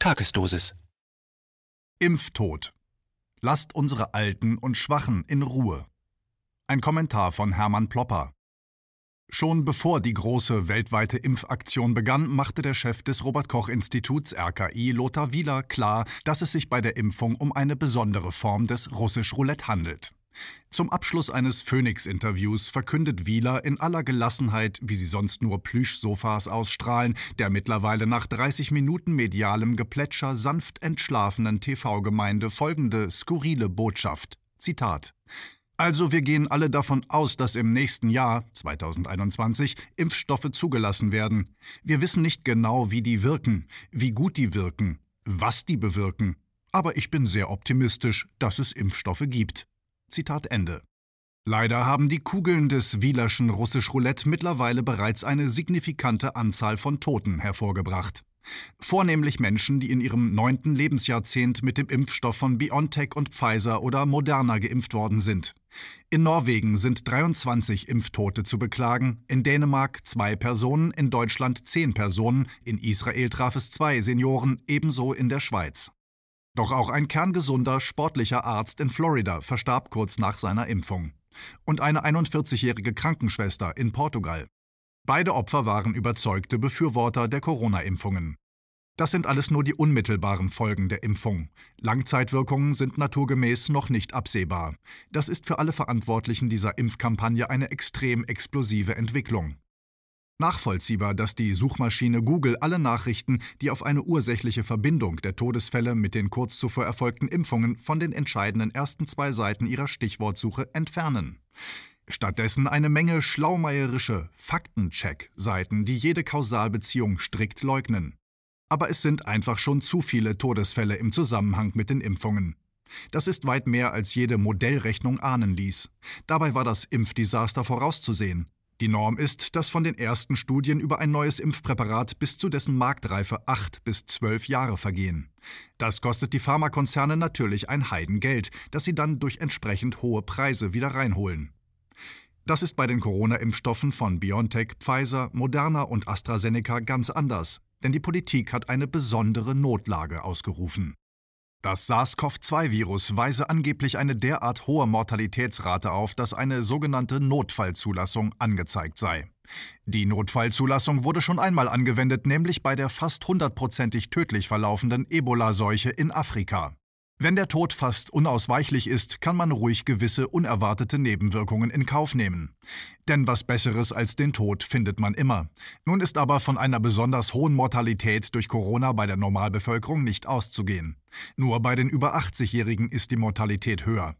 Tagesdosis. Impftod. Lasst unsere Alten und Schwachen in Ruhe. Ein Kommentar von Hermann Plopper. Schon bevor die große weltweite Impfaktion begann, machte der Chef des Robert Koch Instituts RKI, Lothar Wieler, klar, dass es sich bei der Impfung um eine besondere Form des Russisch Roulette handelt. Zum Abschluss eines Phoenix-Interviews verkündet Wieler in aller Gelassenheit, wie sie sonst nur Plüschsofas ausstrahlen, der mittlerweile nach 30 Minuten medialem Geplätscher sanft entschlafenen TV-Gemeinde folgende skurrile Botschaft. Zitat. Also wir gehen alle davon aus, dass im nächsten Jahr, 2021, Impfstoffe zugelassen werden. Wir wissen nicht genau, wie die wirken, wie gut die wirken, was die bewirken. Aber ich bin sehr optimistisch, dass es Impfstoffe gibt. Zitat Ende. Leider haben die Kugeln des Wielerschen Russisch Roulette mittlerweile bereits eine signifikante Anzahl von Toten hervorgebracht. Vornehmlich Menschen, die in ihrem neunten Lebensjahrzehnt mit dem Impfstoff von BioNTech und Pfizer oder Moderna geimpft worden sind. In Norwegen sind 23 Impftote zu beklagen, in Dänemark zwei Personen, in Deutschland zehn Personen, in Israel traf es zwei Senioren, ebenso in der Schweiz. Doch auch ein kerngesunder, sportlicher Arzt in Florida verstarb kurz nach seiner Impfung. Und eine 41-jährige Krankenschwester in Portugal. Beide Opfer waren überzeugte Befürworter der Corona-Impfungen. Das sind alles nur die unmittelbaren Folgen der Impfung. Langzeitwirkungen sind naturgemäß noch nicht absehbar. Das ist für alle Verantwortlichen dieser Impfkampagne eine extrem explosive Entwicklung. Nachvollziehbar, dass die Suchmaschine Google alle Nachrichten, die auf eine ursächliche Verbindung der Todesfälle mit den kurz zuvor erfolgten Impfungen von den entscheidenden ersten zwei Seiten ihrer Stichwortsuche entfernen. Stattdessen eine Menge schlaumeierische Faktencheck-Seiten, die jede Kausalbeziehung strikt leugnen. Aber es sind einfach schon zu viele Todesfälle im Zusammenhang mit den Impfungen. Das ist weit mehr als jede Modellrechnung ahnen ließ. Dabei war das Impfdesaster vorauszusehen. Die Norm ist, dass von den ersten Studien über ein neues Impfpräparat bis zu dessen Marktreife acht bis zwölf Jahre vergehen. Das kostet die Pharmakonzerne natürlich ein Heidengeld, das sie dann durch entsprechend hohe Preise wieder reinholen. Das ist bei den Corona-Impfstoffen von BioNTech, Pfizer, Moderna und AstraZeneca ganz anders, denn die Politik hat eine besondere Notlage ausgerufen. Das SARS-CoV-2-Virus weise angeblich eine derart hohe Mortalitätsrate auf, dass eine sogenannte Notfallzulassung angezeigt sei. Die Notfallzulassung wurde schon einmal angewendet, nämlich bei der fast hundertprozentig tödlich verlaufenden Ebola-Seuche in Afrika. Wenn der Tod fast unausweichlich ist, kann man ruhig gewisse unerwartete Nebenwirkungen in Kauf nehmen. Denn was Besseres als den Tod findet man immer. Nun ist aber von einer besonders hohen Mortalität durch Corona bei der Normalbevölkerung nicht auszugehen. Nur bei den über 80-Jährigen ist die Mortalität höher.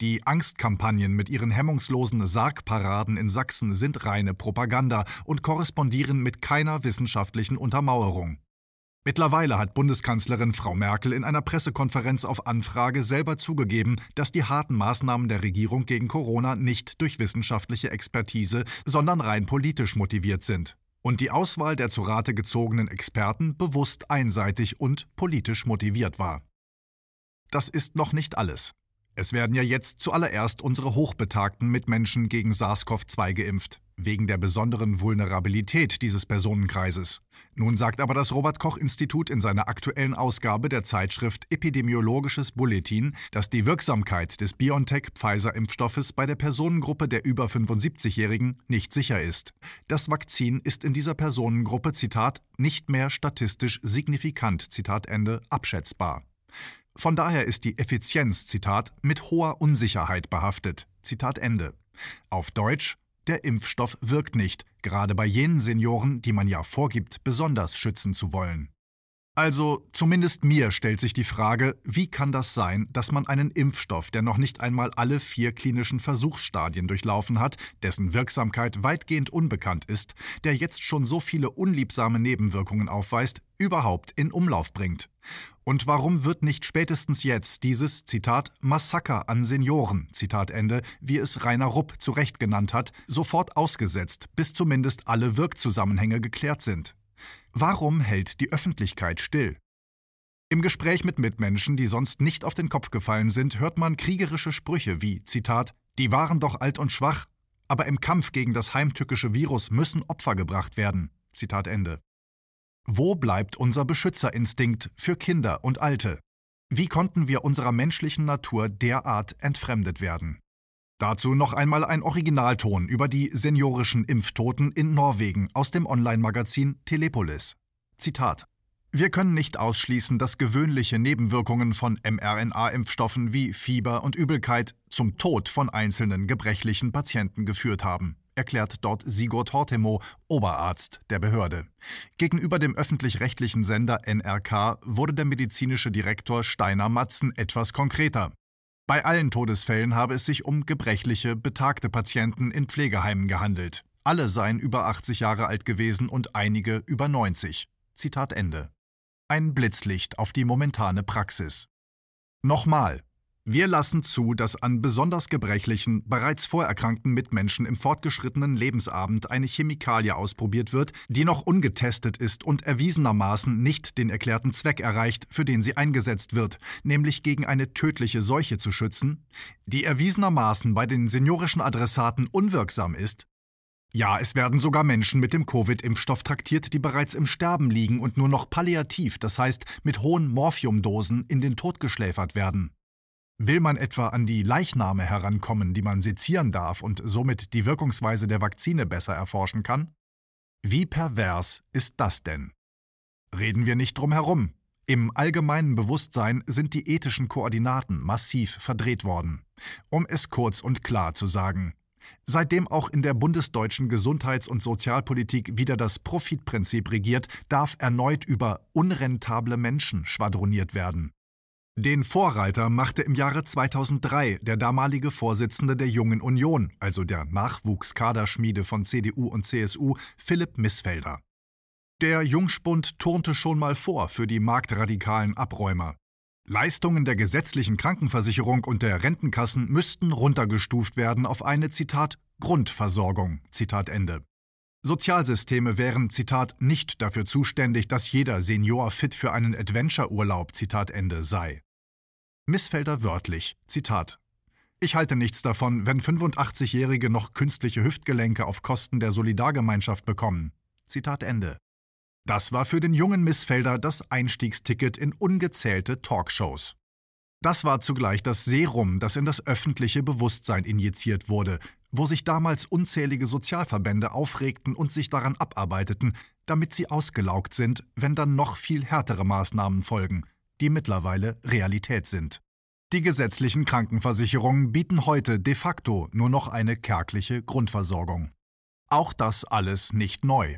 Die Angstkampagnen mit ihren hemmungslosen Sargparaden in Sachsen sind reine Propaganda und korrespondieren mit keiner wissenschaftlichen Untermauerung. Mittlerweile hat Bundeskanzlerin Frau Merkel in einer Pressekonferenz auf Anfrage selber zugegeben, dass die harten Maßnahmen der Regierung gegen Corona nicht durch wissenschaftliche Expertise, sondern rein politisch motiviert sind. Und die Auswahl der zu Rate gezogenen Experten bewusst einseitig und politisch motiviert war. Das ist noch nicht alles. Es werden ja jetzt zuallererst unsere hochbetagten Mitmenschen gegen SARS-CoV-2 geimpft, wegen der besonderen Vulnerabilität dieses Personenkreises. Nun sagt aber das Robert Koch Institut in seiner aktuellen Ausgabe der Zeitschrift Epidemiologisches Bulletin, dass die Wirksamkeit des BioNTech-Pfizer-Impfstoffes bei der Personengruppe der über 75-Jährigen nicht sicher ist. Das Vakzin ist in dieser Personengruppe, Zitat, nicht mehr statistisch signifikant, Zitat Ende, abschätzbar. Von daher ist die Effizienz, Zitat, mit hoher Unsicherheit behaftet. Zitat Ende. Auf Deutsch, der Impfstoff wirkt nicht, gerade bei jenen Senioren, die man ja vorgibt, besonders schützen zu wollen. Also, zumindest mir stellt sich die Frage, wie kann das sein, dass man einen Impfstoff, der noch nicht einmal alle vier klinischen Versuchsstadien durchlaufen hat, dessen Wirksamkeit weitgehend unbekannt ist, der jetzt schon so viele unliebsame Nebenwirkungen aufweist, überhaupt in Umlauf bringt? Und warum wird nicht spätestens jetzt dieses, Zitat, Massaker an Senioren, Zitat Ende, wie es Rainer Rupp zu Recht genannt hat, sofort ausgesetzt, bis zumindest alle Wirkzusammenhänge geklärt sind? Warum hält die Öffentlichkeit still? Im Gespräch mit Mitmenschen, die sonst nicht auf den Kopf gefallen sind, hört man kriegerische Sprüche wie, Zitat, die waren doch alt und schwach, aber im Kampf gegen das heimtückische Virus müssen Opfer gebracht werden. Zitat Ende. Wo bleibt unser Beschützerinstinkt für Kinder und Alte? Wie konnten wir unserer menschlichen Natur derart entfremdet werden? Dazu noch einmal ein Originalton über die seniorischen Impftoten in Norwegen aus dem Online-Magazin Telepolis. Zitat wir können nicht ausschließen, dass gewöhnliche Nebenwirkungen von mRNA-Impfstoffen wie Fieber und Übelkeit zum Tod von einzelnen gebrechlichen Patienten geführt haben, erklärt dort Sigurd Hortemo, Oberarzt der Behörde. Gegenüber dem öffentlich-rechtlichen Sender NRK wurde der medizinische Direktor Steiner Matzen etwas konkreter. Bei allen Todesfällen habe es sich um gebrechliche, betagte Patienten in Pflegeheimen gehandelt. Alle seien über 80 Jahre alt gewesen und einige über 90. Zitat Ende. Ein Blitzlicht auf die momentane Praxis. Nochmal. Wir lassen zu, dass an besonders gebrechlichen, bereits vorerkrankten Mitmenschen im fortgeschrittenen Lebensabend eine Chemikalie ausprobiert wird, die noch ungetestet ist und erwiesenermaßen nicht den erklärten Zweck erreicht, für den sie eingesetzt wird, nämlich gegen eine tödliche Seuche zu schützen, die erwiesenermaßen bei den seniorischen Adressaten unwirksam ist, ja, es werden sogar Menschen mit dem Covid-Impfstoff traktiert, die bereits im Sterben liegen und nur noch palliativ, das heißt mit hohen Morphiumdosen, in den Tod geschläfert werden. Will man etwa an die Leichname herankommen, die man sezieren darf und somit die Wirkungsweise der Vakzine besser erforschen kann? Wie pervers ist das denn? Reden wir nicht drum herum. Im allgemeinen Bewusstsein sind die ethischen Koordinaten massiv verdreht worden. Um es kurz und klar zu sagen, Seitdem auch in der bundesdeutschen Gesundheits- und Sozialpolitik wieder das Profitprinzip regiert, darf erneut über unrentable Menschen schwadroniert werden. Den Vorreiter machte im Jahre 2003 der damalige Vorsitzende der Jungen Union, also der Nachwuchskaderschmiede von CDU und CSU, Philipp Missfelder. Der Jungspund turnte schon mal vor für die marktradikalen Abräumer. Leistungen der gesetzlichen Krankenversicherung und der Rentenkassen müssten runtergestuft werden auf eine Zitat Grundversorgung. Zitat Ende. Sozialsysteme wären, Zitat, nicht dafür zuständig, dass jeder Senior fit für einen Adventure-Urlaub, Zitat Ende, sei. Missfelder wörtlich, Zitat. Ich halte nichts davon, wenn 85-Jährige noch künstliche Hüftgelenke auf Kosten der Solidargemeinschaft bekommen. Zitat Ende. Das war für den jungen Missfelder das Einstiegsticket in ungezählte Talkshows. Das war zugleich das Serum, das in das öffentliche Bewusstsein injiziert wurde, wo sich damals unzählige Sozialverbände aufregten und sich daran abarbeiteten, damit sie ausgelaugt sind, wenn dann noch viel härtere Maßnahmen folgen, die mittlerweile Realität sind. Die gesetzlichen Krankenversicherungen bieten heute de facto nur noch eine kärgliche Grundversorgung. Auch das alles nicht neu.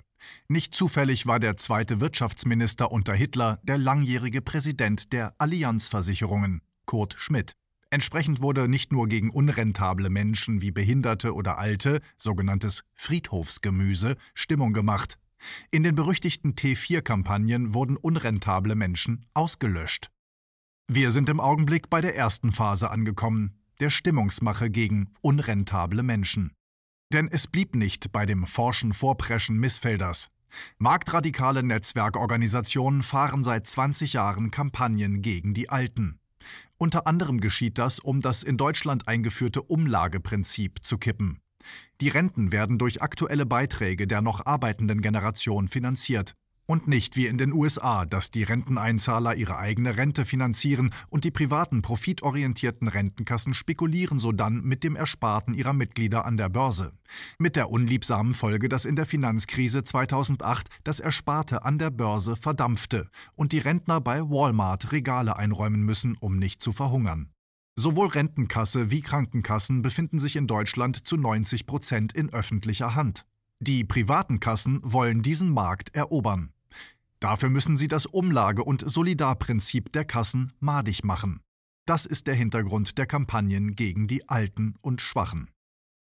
Nicht zufällig war der zweite Wirtschaftsminister unter Hitler der langjährige Präsident der Allianzversicherungen, Kurt Schmidt. Entsprechend wurde nicht nur gegen unrentable Menschen wie Behinderte oder Alte, sogenanntes Friedhofsgemüse, Stimmung gemacht. In den berüchtigten T4-Kampagnen wurden unrentable Menschen ausgelöscht. Wir sind im Augenblick bei der ersten Phase angekommen, der Stimmungsmache gegen unrentable Menschen. Denn es blieb nicht bei dem forschen Vorpreschen Missfelders. Marktradikale Netzwerkorganisationen fahren seit 20 Jahren Kampagnen gegen die Alten. Unter anderem geschieht das, um das in Deutschland eingeführte Umlageprinzip zu kippen. Die Renten werden durch aktuelle Beiträge der noch arbeitenden Generation finanziert. Und nicht wie in den USA, dass die Renteneinzahler ihre eigene Rente finanzieren und die privaten profitorientierten Rentenkassen spekulieren sodann mit dem Ersparten ihrer Mitglieder an der Börse. Mit der unliebsamen Folge, dass in der Finanzkrise 2008 das Ersparte an der Börse verdampfte und die Rentner bei Walmart Regale einräumen müssen, um nicht zu verhungern. Sowohl Rentenkasse wie Krankenkassen befinden sich in Deutschland zu 90 Prozent in öffentlicher Hand. Die privaten Kassen wollen diesen Markt erobern. Dafür müssen sie das Umlage- und Solidarprinzip der Kassen madig machen. Das ist der Hintergrund der Kampagnen gegen die Alten und Schwachen.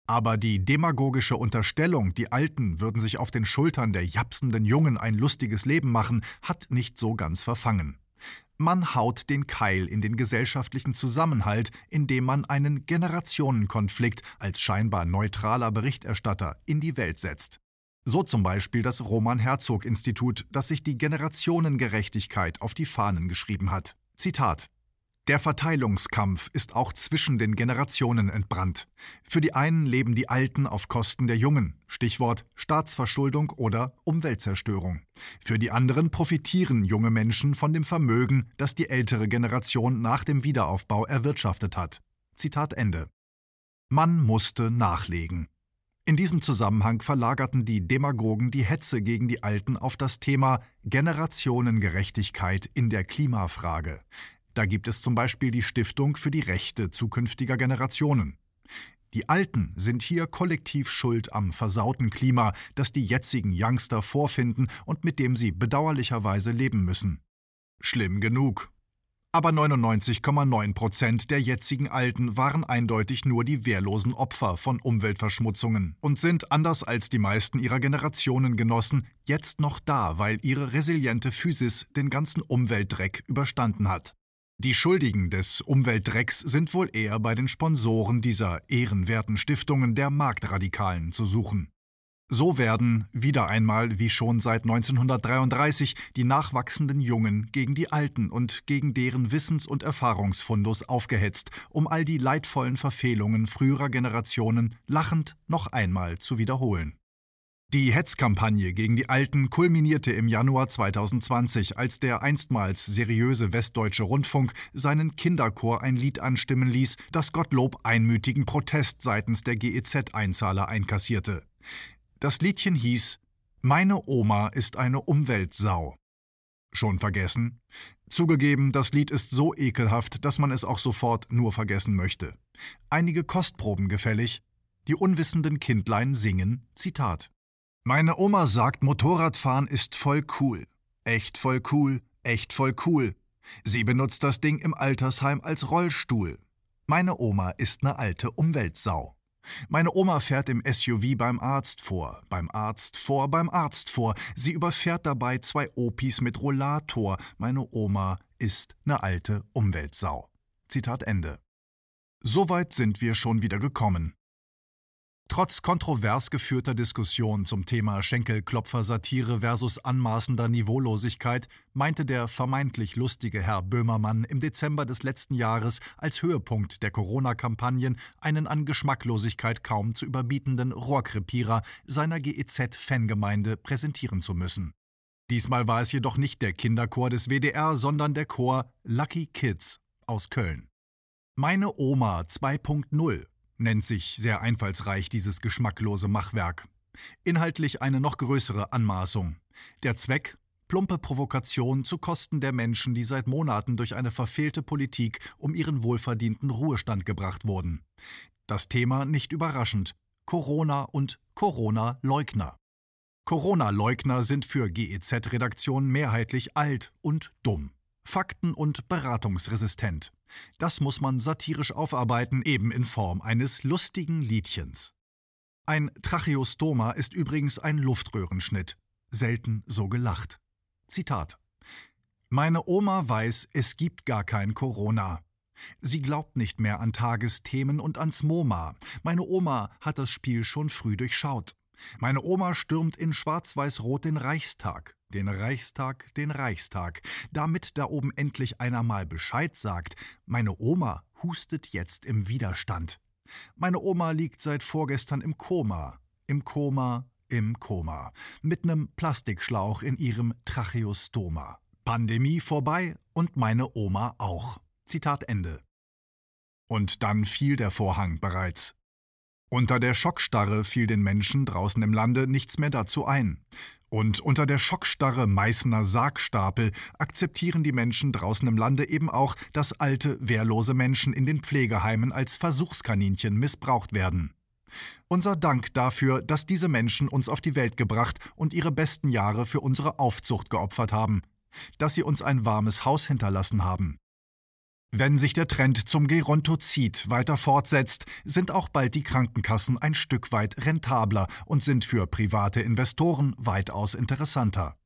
Aber die demagogische Unterstellung, die Alten würden sich auf den Schultern der japsenden Jungen ein lustiges Leben machen, hat nicht so ganz verfangen. Man haut den Keil in den gesellschaftlichen Zusammenhalt, indem man einen Generationenkonflikt als scheinbar neutraler Berichterstatter in die Welt setzt. So zum Beispiel das Roman-Herzog-Institut, das sich die Generationengerechtigkeit auf die Fahnen geschrieben hat. Zitat Der Verteilungskampf ist auch zwischen den Generationen entbrannt. Für die einen leben die Alten auf Kosten der Jungen, Stichwort Staatsverschuldung oder Umweltzerstörung. Für die anderen profitieren junge Menschen von dem Vermögen, das die ältere Generation nach dem Wiederaufbau erwirtschaftet hat. Zitat Ende. Man musste nachlegen. In diesem Zusammenhang verlagerten die Demagogen die Hetze gegen die Alten auf das Thema Generationengerechtigkeit in der Klimafrage. Da gibt es zum Beispiel die Stiftung für die Rechte zukünftiger Generationen. Die Alten sind hier kollektiv schuld am versauten Klima, das die jetzigen Youngster vorfinden und mit dem sie bedauerlicherweise leben müssen. Schlimm genug. Aber 99,9 Prozent der jetzigen Alten waren eindeutig nur die wehrlosen Opfer von Umweltverschmutzungen und sind, anders als die meisten ihrer Generationengenossen, jetzt noch da, weil ihre resiliente Physis den ganzen Umweltdreck überstanden hat. Die Schuldigen des Umweltdrecks sind wohl eher bei den Sponsoren dieser ehrenwerten Stiftungen der Marktradikalen zu suchen. So werden, wieder einmal wie schon seit 1933, die nachwachsenden Jungen gegen die Alten und gegen deren Wissens- und Erfahrungsfundus aufgehetzt, um all die leidvollen Verfehlungen früherer Generationen lachend noch einmal zu wiederholen. Die Hetzkampagne gegen die Alten kulminierte im Januar 2020, als der einstmals seriöse Westdeutsche Rundfunk seinen Kinderchor ein Lied anstimmen ließ, das Gottlob einmütigen Protest seitens der GEZ-Einzahler einkassierte. Das Liedchen hieß Meine Oma ist eine Umweltsau. Schon vergessen? Zugegeben, das Lied ist so ekelhaft, dass man es auch sofort nur vergessen möchte. Einige Kostproben gefällig. Die unwissenden Kindlein singen Zitat. Meine Oma sagt, Motorradfahren ist voll cool. Echt voll cool, echt voll cool. Sie benutzt das Ding im Altersheim als Rollstuhl. Meine Oma ist ne alte Umweltsau. Meine Oma fährt im SUV beim Arzt vor, beim Arzt vor, beim Arzt vor. Sie überfährt dabei zwei Opis mit Rollator. Meine Oma ist ne alte Umweltsau. Zitat Ende. Soweit sind wir schon wieder gekommen. Trotz kontrovers geführter Diskussion zum Thema Schenkelklopfer-Satire versus anmaßender Niveaulosigkeit meinte der vermeintlich lustige Herr Böhmermann im Dezember des letzten Jahres als Höhepunkt der Corona-Kampagnen einen an Geschmacklosigkeit kaum zu überbietenden Rohrkrepierer seiner GEZ-Fangemeinde präsentieren zu müssen. Diesmal war es jedoch nicht der Kinderchor des WDR, sondern der Chor Lucky Kids aus Köln. Meine Oma 2.0 nennt sich sehr einfallsreich dieses geschmacklose Machwerk. Inhaltlich eine noch größere Anmaßung. Der Zweck plumpe Provokation zu Kosten der Menschen, die seit Monaten durch eine verfehlte Politik um ihren wohlverdienten Ruhestand gebracht wurden. Das Thema nicht überraschend: Corona und Corona-Leugner. Corona-Leugner sind für GEZ-Redaktionen mehrheitlich alt und dumm. Fakten- und beratungsresistent. Das muss man satirisch aufarbeiten, eben in Form eines lustigen Liedchens. Ein Tracheostoma ist übrigens ein Luftröhrenschnitt. Selten so gelacht. Zitat. Meine Oma weiß, es gibt gar kein Corona. Sie glaubt nicht mehr an Tagesthemen und ans MoMA. Meine Oma hat das Spiel schon früh durchschaut. Meine Oma stürmt in Schwarz-Weiß-Rot den Reichstag den Reichstag, den Reichstag, damit da oben endlich einer mal Bescheid sagt, meine Oma hustet jetzt im Widerstand. Meine Oma liegt seit vorgestern im Koma, im Koma, im Koma, mit nem Plastikschlauch in ihrem Tracheostoma. Pandemie vorbei und meine Oma auch. Zitat Ende. Und dann fiel der Vorhang bereits. Unter der Schockstarre fiel den Menschen draußen im Lande nichts mehr dazu ein. Und unter der Schockstarre Meißner Sargstapel akzeptieren die Menschen draußen im Lande eben auch, dass alte, wehrlose Menschen in den Pflegeheimen als Versuchskaninchen missbraucht werden. Unser Dank dafür, dass diese Menschen uns auf die Welt gebracht und ihre besten Jahre für unsere Aufzucht geopfert haben, dass sie uns ein warmes Haus hinterlassen haben. Wenn sich der Trend zum Gerontozid weiter fortsetzt, sind auch bald die Krankenkassen ein Stück weit rentabler und sind für private Investoren weitaus interessanter.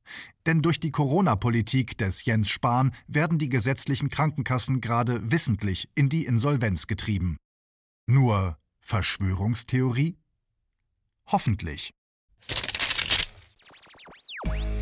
Denn durch die Corona-Politik des Jens Spahn werden die gesetzlichen Krankenkassen gerade wissentlich in die Insolvenz getrieben. Nur Verschwörungstheorie? Hoffentlich.